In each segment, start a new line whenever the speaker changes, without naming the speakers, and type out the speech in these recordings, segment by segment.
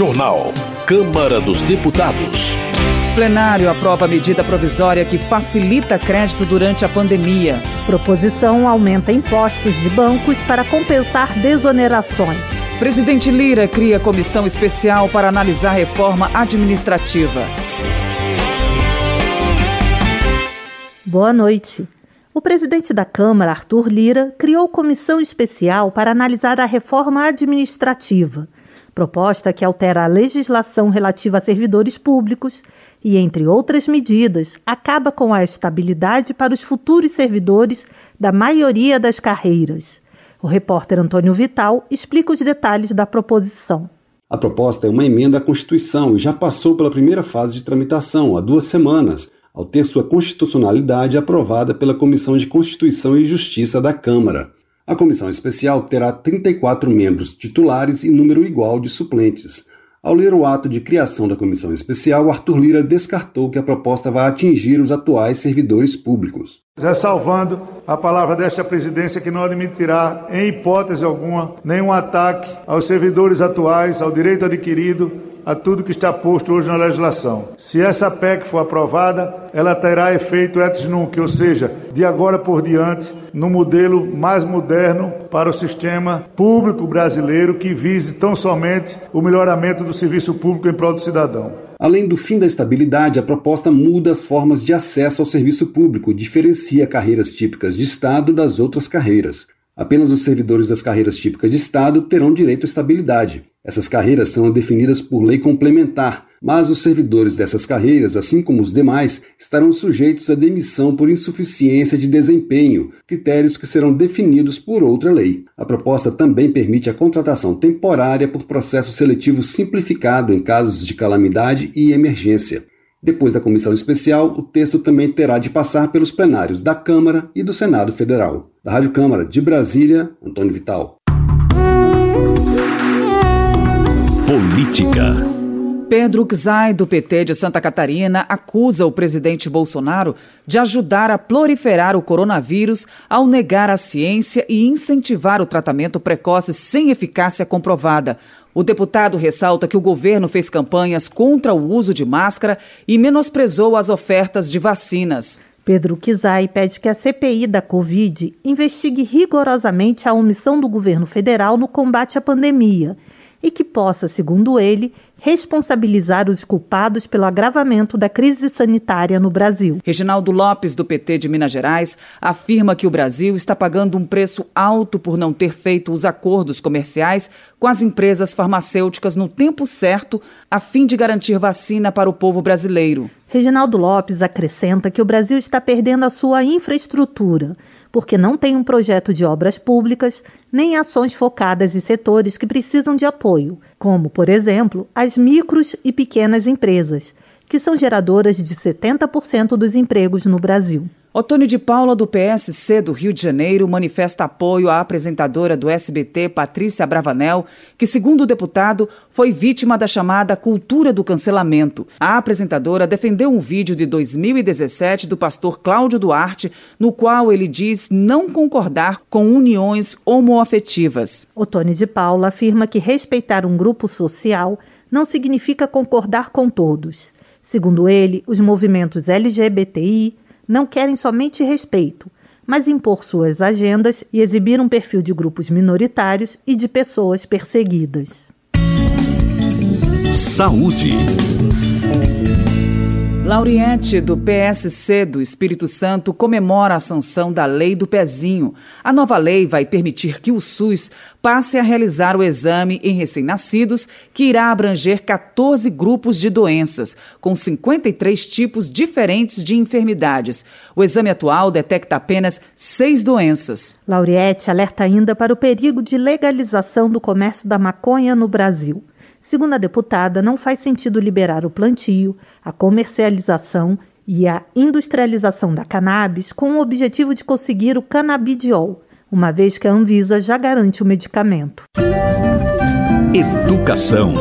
Jornal. Câmara dos Deputados.
Plenário aprova medida provisória que facilita crédito durante a pandemia.
Proposição aumenta impostos de bancos para compensar desonerações.
Presidente Lira cria comissão especial para analisar reforma administrativa.
Boa noite. O presidente da Câmara, Arthur Lira, criou comissão especial para analisar a reforma administrativa, proposta que altera a legislação relativa a servidores públicos e, entre outras medidas, acaba com a estabilidade para os futuros servidores da maioria das carreiras. O repórter Antônio Vital explica os detalhes da proposição.
A proposta é uma emenda à Constituição e já passou pela primeira fase de tramitação, há duas semanas ao ter sua constitucionalidade aprovada pela Comissão de Constituição e Justiça da Câmara. A comissão especial terá 34 membros titulares e número igual de suplentes. Ao ler o ato de criação da comissão especial, Arthur Lira descartou que a proposta vai atingir os atuais servidores públicos.
Ressalvando a palavra desta presidência que não admitirá, em hipótese alguma, nenhum ataque aos servidores atuais, ao direito adquirido a tudo que está posto hoje na legislação. Se essa PEC for aprovada, ela terá efeito ex nunc, ou seja, de agora por diante, no modelo mais moderno para o sistema público brasileiro que vise tão somente o melhoramento do serviço público em prol do cidadão.
Além do fim da estabilidade, a proposta muda as formas de acesso ao serviço público, diferencia carreiras típicas de Estado das outras carreiras. Apenas os servidores das carreiras típicas de Estado terão direito à estabilidade. Essas carreiras são definidas por lei complementar, mas os servidores dessas carreiras, assim como os demais, estarão sujeitos à demissão por insuficiência de desempenho, critérios que serão definidos por outra lei. A proposta também permite a contratação temporária por processo seletivo simplificado em casos de calamidade e emergência. Depois da comissão especial, o texto também terá de passar pelos plenários da Câmara e do Senado Federal. Da Rádio Câmara de Brasília, Antônio Vital.
Política.
Pedro Czai, do PT de Santa Catarina, acusa o presidente Bolsonaro de ajudar a proliferar o coronavírus ao negar a ciência e incentivar o tratamento precoce sem eficácia comprovada. O deputado ressalta que o governo fez campanhas contra o uso de máscara e menosprezou as ofertas de vacinas.
Pedro Kizai pede que a CPI da Covid investigue rigorosamente a omissão do governo federal no combate à pandemia e que possa, segundo ele, responsabilizar os culpados pelo agravamento da crise sanitária no Brasil.
Reginaldo Lopes, do PT de Minas Gerais, afirma que o Brasil está pagando um preço alto por não ter feito os acordos comerciais com as empresas farmacêuticas no tempo certo, a fim de garantir vacina para o povo brasileiro.
Reginaldo Lopes acrescenta que o Brasil está perdendo a sua infraestrutura porque não tem um projeto de obras públicas nem ações focadas em setores que precisam de apoio, como, por exemplo, as micros e pequenas empresas, que são geradoras de 70% dos empregos no Brasil.
Otônio de Paula, do PSC do Rio de Janeiro, manifesta apoio à apresentadora do SBT, Patrícia Bravanel, que, segundo o deputado, foi vítima da chamada cultura do cancelamento. A apresentadora defendeu um vídeo de 2017 do pastor Cláudio Duarte, no qual ele diz não concordar com uniões homoafetivas.
Otônio de Paula afirma que respeitar um grupo social não significa concordar com todos. Segundo ele, os movimentos LGBTI não querem somente respeito, mas impor suas agendas e exibir um perfil de grupos minoritários e de pessoas perseguidas.
Saúde.
Lauriette, do PSC do Espírito Santo, comemora a sanção da Lei do Pezinho. A nova lei vai permitir que o SUS passe a realizar o exame em recém-nascidos, que irá abranger 14 grupos de doenças, com 53 tipos diferentes de enfermidades. O exame atual detecta apenas seis doenças.
Lauriette alerta ainda para o perigo de legalização do comércio da maconha no Brasil. Segundo a deputada, não faz sentido liberar o plantio, a comercialização e a industrialização da cannabis com o objetivo de conseguir o canabidiol, uma vez que a Anvisa já garante o medicamento.
Educação.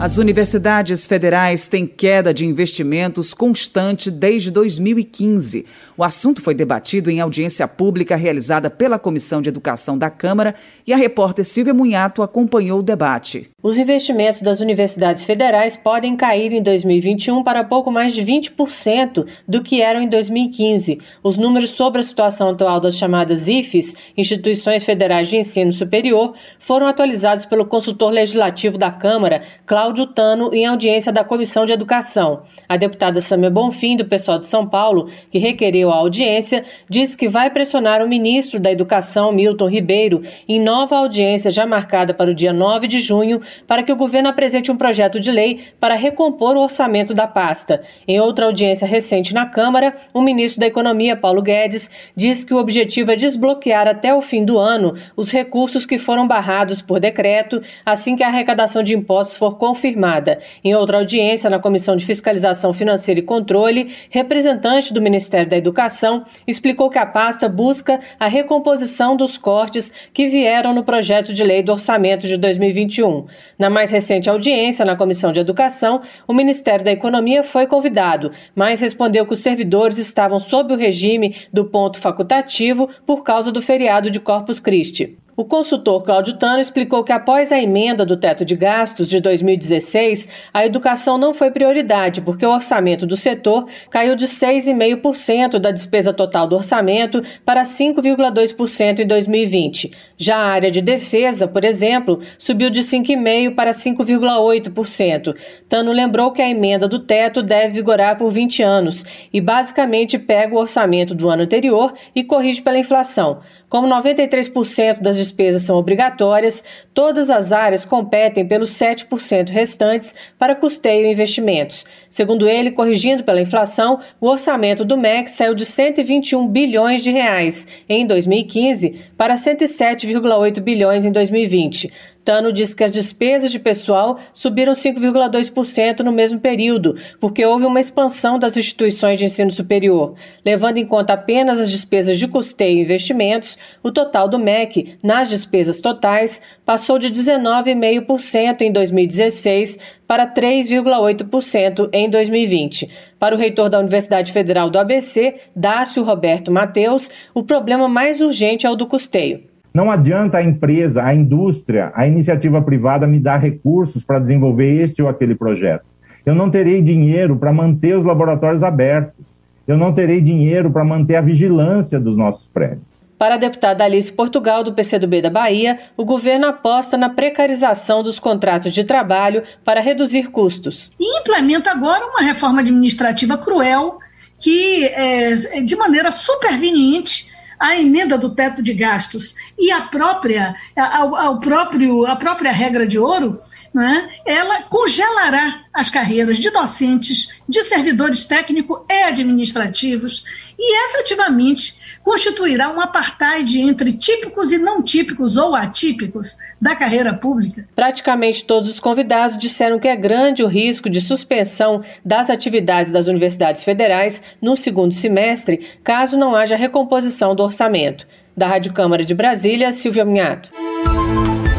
As universidades federais têm queda de investimentos constante desde 2015. O assunto foi debatido em audiência pública realizada pela Comissão de Educação da Câmara e a repórter Silvia Munhato acompanhou o debate.
Os investimentos das universidades federais podem cair em 2021 para pouco mais de 20% do que eram em 2015. Os números sobre a situação atual das chamadas IFES, Instituições Federais de Ensino Superior, foram atualizados pelo consultor legislativo da Câmara, Cláudio Cláudio Tano em audiência da Comissão de Educação. A deputada Samia Bonfim, do pessoal de São Paulo, que requereu a audiência, disse que vai pressionar o ministro da Educação, Milton Ribeiro, em nova audiência já marcada para o dia 9 de junho, para que o governo apresente um projeto de lei para recompor o orçamento da pasta. Em outra audiência recente na Câmara, o ministro da Economia, Paulo Guedes, disse que o objetivo é desbloquear até o fim do ano os recursos que foram barrados por decreto assim que a arrecadação de impostos for confirmada confirmada. Em outra audiência na Comissão de Fiscalização Financeira e Controle, representante do Ministério da Educação explicou que a pasta busca a recomposição dos cortes que vieram no projeto de lei do orçamento de 2021. Na mais recente audiência na Comissão de Educação, o Ministério da Economia foi convidado, mas respondeu que os servidores estavam sob o regime do ponto facultativo por causa do feriado de Corpus Christi. O consultor Cláudio Tano explicou que após a emenda do teto de gastos de 2016, a educação não foi prioridade, porque o orçamento do setor caiu de 6,5% da despesa total do orçamento para 5,2% em 2020. Já a área de defesa, por exemplo, subiu de 5,5% para 5,8%. Tano lembrou que a emenda do teto deve vigorar por 20 anos e basicamente pega o orçamento do ano anterior e corrige pela inflação. Como 93% das despesas são obrigatórias, todas as áreas competem pelos 7% restantes para custeio e investimentos. Segundo ele, corrigindo pela inflação, o orçamento do MEC saiu de 121 bilhões de reais em 2015 para 107,8 bilhões em 2020. Tano disse que as despesas de pessoal subiram 5,2% no mesmo período, porque houve uma expansão das instituições de ensino superior. Levando em conta apenas as despesas de custeio e investimentos, o total do MEC nas despesas totais passou de 19,5% em 2016 para 3,8% em 2020. Para o reitor da Universidade Federal do ABC, Dácio Roberto Mateus, o problema mais urgente é o do custeio.
Não adianta a empresa, a indústria, a iniciativa privada me dar recursos para desenvolver este ou aquele projeto. Eu não terei dinheiro para manter os laboratórios abertos. Eu não terei dinheiro para manter a vigilância dos nossos prédios.
Para a deputada Alice Portugal, do PCdoB da Bahia, o governo aposta na precarização dos contratos de trabalho para reduzir custos.
E implementa agora uma reforma administrativa cruel que, é, de maneira superveniente, a emenda do teto de gastos e a própria, a, próprio, a própria regra de ouro, né, ela congelará as carreiras de docentes, de servidores técnicos e administrativos e efetivamente constituirá um apartheid entre típicos e não típicos ou atípicos da carreira pública.
Praticamente todos os convidados disseram que é grande o risco de suspensão das atividades das universidades federais no segundo semestre, caso não haja recomposição do orçamento. Da Rádio Câmara de Brasília, Silvia Minhato.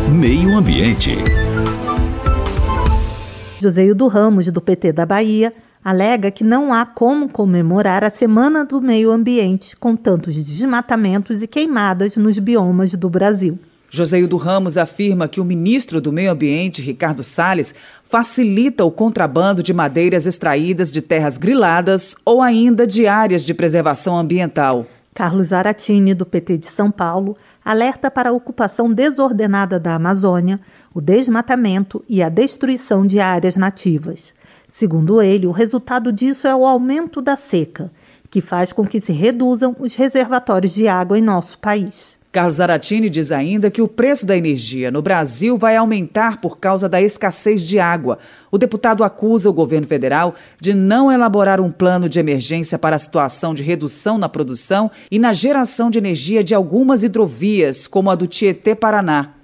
Meio Ambiente.
Joseildo Ramos, do PT da Bahia, alega que não há como comemorar a Semana do Meio Ambiente com tantos desmatamentos e queimadas nos biomas do Brasil.
Joseildo Ramos afirma que o ministro do Meio Ambiente, Ricardo Salles, facilita o contrabando de madeiras extraídas de terras griladas ou ainda de áreas de preservação ambiental.
Carlos Aratini, do PT de São Paulo, alerta para a ocupação desordenada da Amazônia, o desmatamento e a destruição de áreas nativas. Segundo ele, o resultado disso é o aumento da seca, que faz com que se reduzam os reservatórios de água em nosso país.
Carlos Aratini diz ainda que o preço da energia no Brasil vai aumentar por causa da escassez de água. O deputado acusa o governo federal de não elaborar um plano de emergência para a situação de redução na produção e na geração de energia de algumas hidrovias, como a do Tietê-Paraná.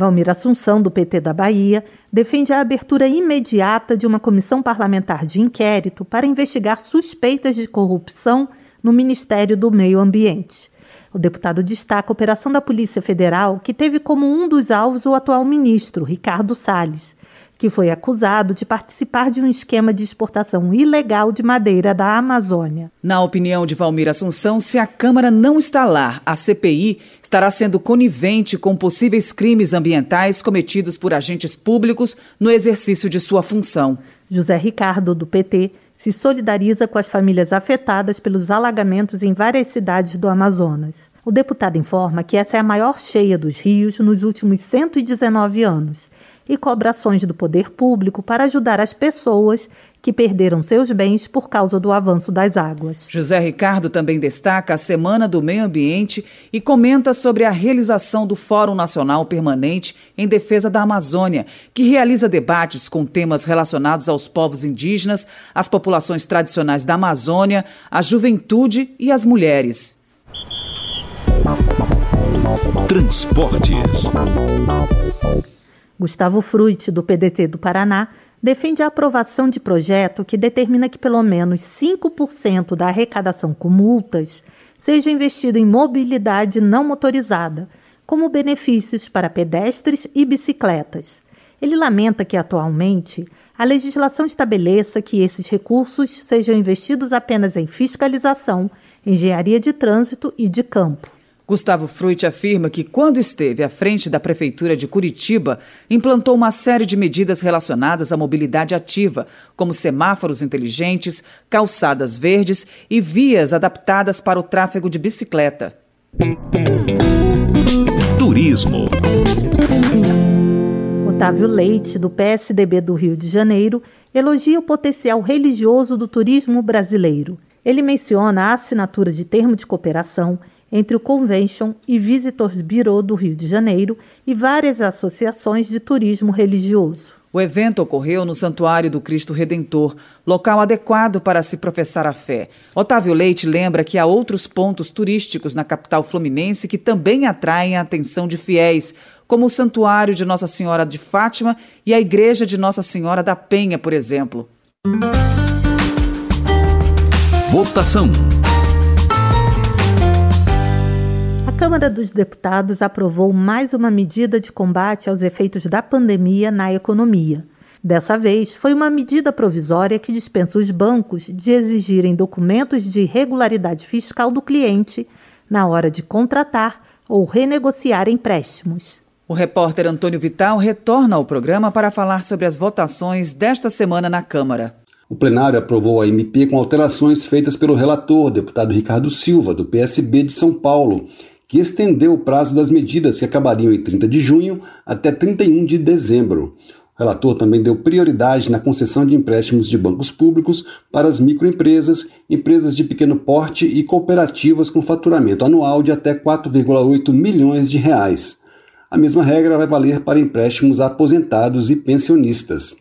Valmir Assunção, do PT da Bahia, defende a abertura imediata de uma comissão parlamentar de inquérito para investigar suspeitas de corrupção no Ministério do Meio Ambiente. O deputado destaca a operação da Polícia Federal, que teve como um dos alvos o atual ministro, Ricardo Salles, que foi acusado de participar de um esquema de exportação ilegal de madeira da Amazônia.
Na opinião de Valmir Assunção, se a Câmara não instalar a CPI, estará sendo conivente com possíveis crimes ambientais cometidos por agentes públicos no exercício de sua função.
José Ricardo, do PT, se solidariza com as famílias afetadas pelos alagamentos em várias cidades do Amazonas. O deputado informa que essa é a maior cheia dos rios nos últimos 119 anos e cobra ações do poder público para ajudar as pessoas que perderam seus bens por causa do avanço das águas.
José Ricardo também destaca a Semana do Meio Ambiente e comenta sobre a realização do Fórum Nacional Permanente em Defesa da Amazônia, que realiza debates com temas relacionados aos povos indígenas, às populações tradicionais da Amazônia, à juventude e às mulheres.
Transportes.
Gustavo Fruit, do PDT do Paraná, defende a aprovação de projeto que determina que pelo menos 5% da arrecadação com multas seja investido em mobilidade não motorizada, como benefícios para pedestres e bicicletas. Ele lamenta que, atualmente, a legislação estabeleça que esses recursos sejam investidos apenas em fiscalização, engenharia de trânsito e de campo.
Gustavo Fruit afirma que, quando esteve à frente da Prefeitura de Curitiba, implantou uma série de medidas relacionadas à mobilidade ativa, como semáforos inteligentes, calçadas verdes e vias adaptadas para o tráfego de bicicleta.
Turismo.
Otávio Leite, do PSDB do Rio de Janeiro, elogia o potencial religioso do turismo brasileiro. Ele menciona a assinatura de termo de cooperação entre o Convention e Visitors Bureau do Rio de Janeiro e várias associações de turismo religioso.
O evento ocorreu no Santuário do Cristo Redentor, local adequado para se professar a fé. Otávio Leite lembra que há outros pontos turísticos na capital fluminense que também atraem a atenção de fiéis, como o Santuário de Nossa Senhora de Fátima e a Igreja de Nossa Senhora da Penha, por exemplo.
Votação.
Câmara dos Deputados aprovou mais uma medida de combate aos efeitos da pandemia na economia. Dessa vez, foi uma medida provisória que dispensa os bancos de exigirem documentos de regularidade fiscal do cliente na hora de contratar ou renegociar empréstimos.
O repórter Antônio Vital retorna ao programa para falar sobre as votações desta semana na Câmara.
O plenário aprovou a MP com alterações feitas pelo relator, deputado Ricardo Silva, do PSB de São Paulo, que estendeu o prazo das medidas que acabariam em 30 de junho até 31 de dezembro. O relator também deu prioridade na concessão de empréstimos de bancos públicos para as microempresas, empresas de pequeno porte e cooperativas com faturamento anual de até 4,8 milhões de reais. A mesma regra vai valer para empréstimos a aposentados e pensionistas.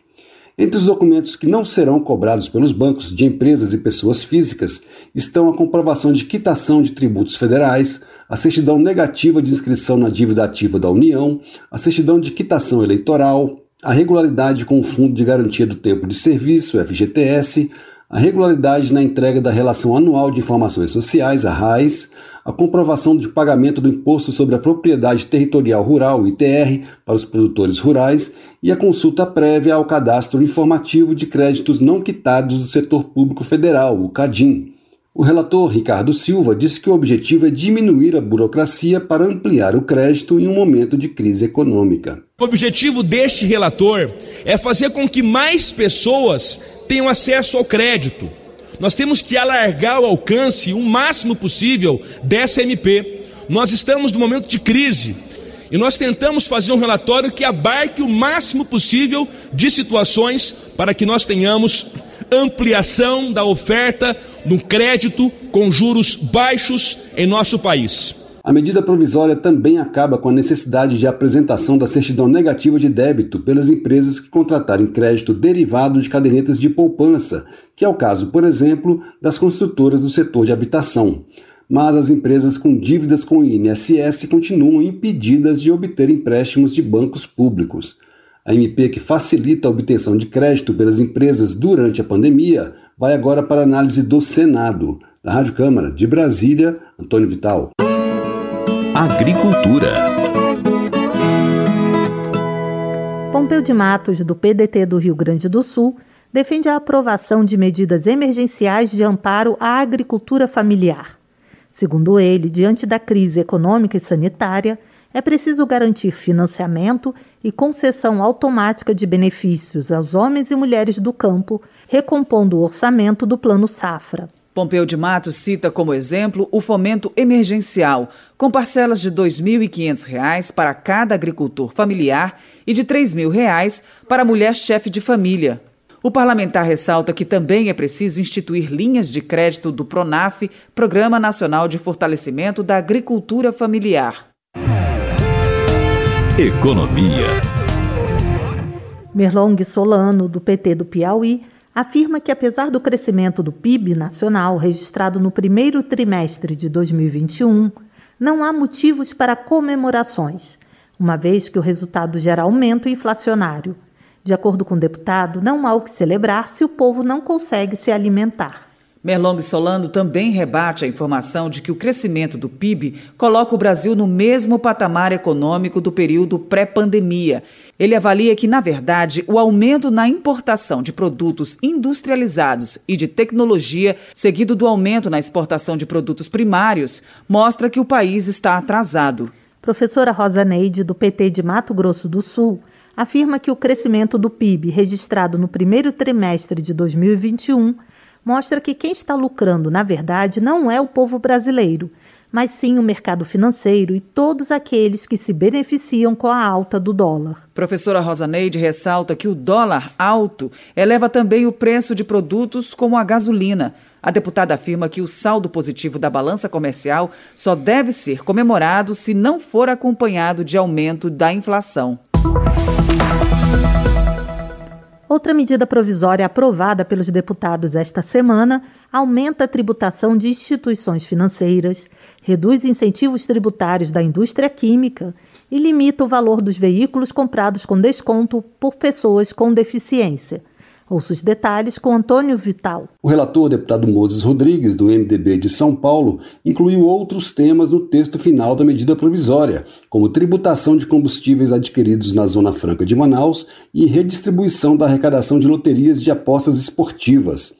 Entre os documentos que não serão cobrados pelos bancos de empresas e pessoas físicas estão a comprovação de quitação de tributos federais, a certidão negativa de inscrição na dívida ativa da União, a certidão de quitação eleitoral, a regularidade com o Fundo de Garantia do Tempo de Serviço, FGTS, a regularidade na entrega da Relação Anual de Informações Sociais, a RAIS, a comprovação de pagamento do Imposto sobre a Propriedade Territorial Rural, ITR, para os produtores rurais e a consulta prévia ao Cadastro Informativo de Créditos Não Quitados do Setor Público Federal, o CADIM. O relator Ricardo Silva disse que o objetivo é diminuir a burocracia para ampliar o crédito em um momento de crise econômica.
O objetivo deste relator é fazer com que mais pessoas tenham acesso ao crédito. Nós temos que alargar o alcance o máximo possível dessa MP. Nós estamos no momento de crise e nós tentamos fazer um relatório que abarque o máximo possível de situações para que nós tenhamos ampliação da oferta no crédito com juros baixos em nosso país.
A medida provisória também acaba com a necessidade de apresentação da certidão negativa de débito pelas empresas que contratarem crédito derivado de cadernetas de poupança, que é o caso, por exemplo, das construtoras do setor de habitação. Mas as empresas com dívidas com o INSS continuam impedidas de obter empréstimos de bancos públicos. A MP que facilita a obtenção de crédito pelas empresas durante a pandemia vai agora para análise do Senado. Da Rádio Câmara de Brasília, Antônio Vital.
Agricultura.
Pompeu de Matos, do PDT do Rio Grande do Sul, defende a aprovação de medidas emergenciais de amparo à agricultura familiar. Segundo ele, diante da crise econômica e sanitária, é preciso garantir financiamento e concessão automática de benefícios aos homens e mulheres do campo, recompondo o orçamento do Plano Safra.
Pompeu de Matos cita como exemplo o fomento emergencial, com parcelas de R$ 2.500 para cada agricultor familiar e de R$ 3.000 para a mulher chefe de família. O parlamentar ressalta que também é preciso instituir linhas de crédito do PRONAF, Programa Nacional de Fortalecimento da Agricultura Familiar.
Economia.
Merlong Solano, do PT do Piauí, afirma que, apesar do crescimento do PIB nacional registrado no primeiro trimestre de 2021, não há motivos para comemorações, uma vez que o resultado gera aumento inflacionário. De acordo com o deputado, não há o que celebrar se o povo não consegue se alimentar.
Merlong Solano também rebate a informação de que o crescimento do PIB coloca o Brasil no mesmo patamar econômico do período pré-pandemia. Ele avalia que, na verdade, o aumento na importação de produtos industrializados e de tecnologia, seguido do aumento na exportação de produtos primários, mostra que o país está atrasado.
Professora Rosa Neide, do PT de Mato Grosso do Sul, afirma que o crescimento do PIB registrado no primeiro trimestre de 2021 mostra que quem está lucrando, na verdade, não é o povo brasileiro, mas sim o mercado financeiro e todos aqueles que se beneficiam com a alta do dólar.
Professora Rosaneide ressalta que o dólar alto eleva também o preço de produtos como a gasolina. A deputada afirma que o saldo positivo da balança comercial só deve ser comemorado se não for acompanhado de aumento da inflação.
Outra medida provisória aprovada pelos deputados esta semana aumenta a tributação de instituições financeiras, reduz incentivos tributários da indústria química e limita o valor dos veículos comprados com desconto por pessoas com deficiência. Ouça os detalhes com Antônio Vital.
O relator, deputado Moses Rodrigues, do MDB de São Paulo, incluiu outros temas no texto final da medida provisória, como tributação de combustíveis adquiridos na Zona Franca de Manaus e redistribuição da arrecadação de loterias de apostas esportivas.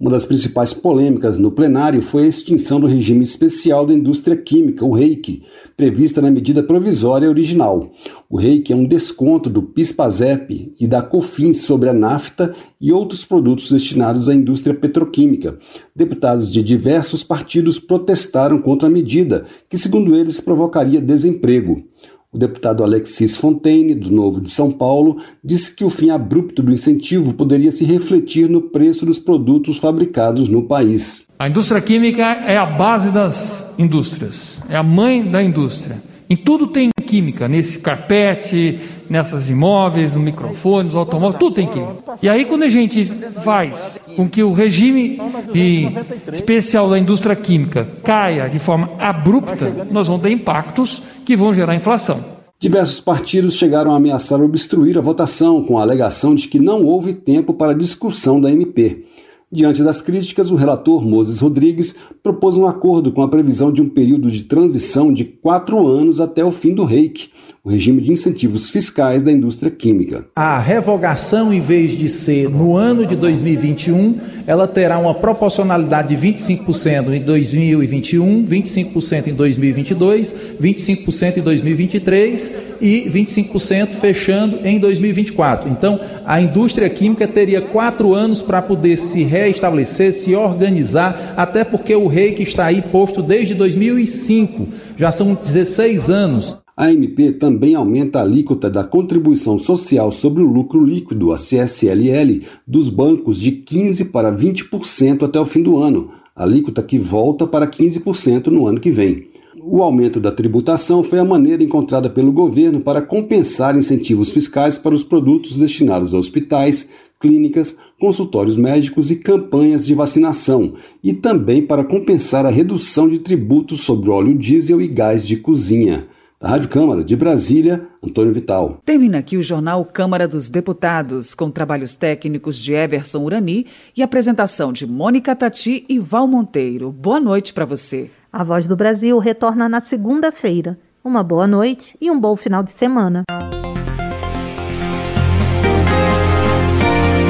Uma das principais polêmicas no plenário foi a extinção do regime especial da indústria química, o REIC, prevista na medida provisória original. O REIC é um desconto do PIS/PASEP e da COFINS sobre a nafta e outros produtos destinados à indústria petroquímica. Deputados de diversos partidos protestaram contra a medida, que, segundo eles, provocaria desemprego. O deputado Alexis Fontaine, do Novo de São Paulo, disse que o fim abrupto do incentivo poderia se refletir no preço dos produtos fabricados no país.
A indústria química é a base das indústrias, é a mãe da indústria. Em tudo tem química, nesse carpete, nessas imóveis, no microfone, nos automóveis, tudo tem química. E aí quando a gente faz com que o regime de especial da indústria química caia de forma abrupta, nós vamos ter impactos que vão gerar inflação.
Diversos partidos chegaram a ameaçar obstruir a votação com a alegação de que não houve tempo para discussão da MP. Diante das críticas, o relator Moses Rodrigues propôs um acordo com a previsão de um período de transição de quatro anos até o fim do REIC, o regime de incentivos fiscais da indústria química.
A revogação, em vez de ser no ano de 2021, ela terá uma proporcionalidade de 25% em 2021, 25% em 2022, 25% em 2023 e 25% fechando em 2024. Então, a indústria química teria quatro anos para poder se reestabelecer, se organizar, até porque o rei que está aí posto desde 2005, já são 16 anos.
A MP também aumenta a alíquota da contribuição social sobre o lucro líquido, a CSLL, dos bancos de 15% para 20% até o fim do ano, alíquota que volta para 15% no ano que vem. O aumento da tributação foi a maneira encontrada pelo governo para compensar incentivos fiscais para os produtos destinados a hospitais, clínicas, consultórios médicos e campanhas de vacinação, e também para compensar a redução de tributos sobre óleo diesel e gás de cozinha. Da Rádio Câmara de Brasília, Antônio Vital.
Termina aqui o jornal Câmara dos Deputados, com trabalhos técnicos de Everson Urani e apresentação de Mônica Tati e Val Monteiro. Boa noite para você.
A Voz do Brasil retorna na segunda-feira. Uma boa noite e um bom final de semana.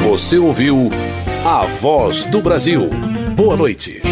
Você ouviu A Voz do Brasil. Boa noite.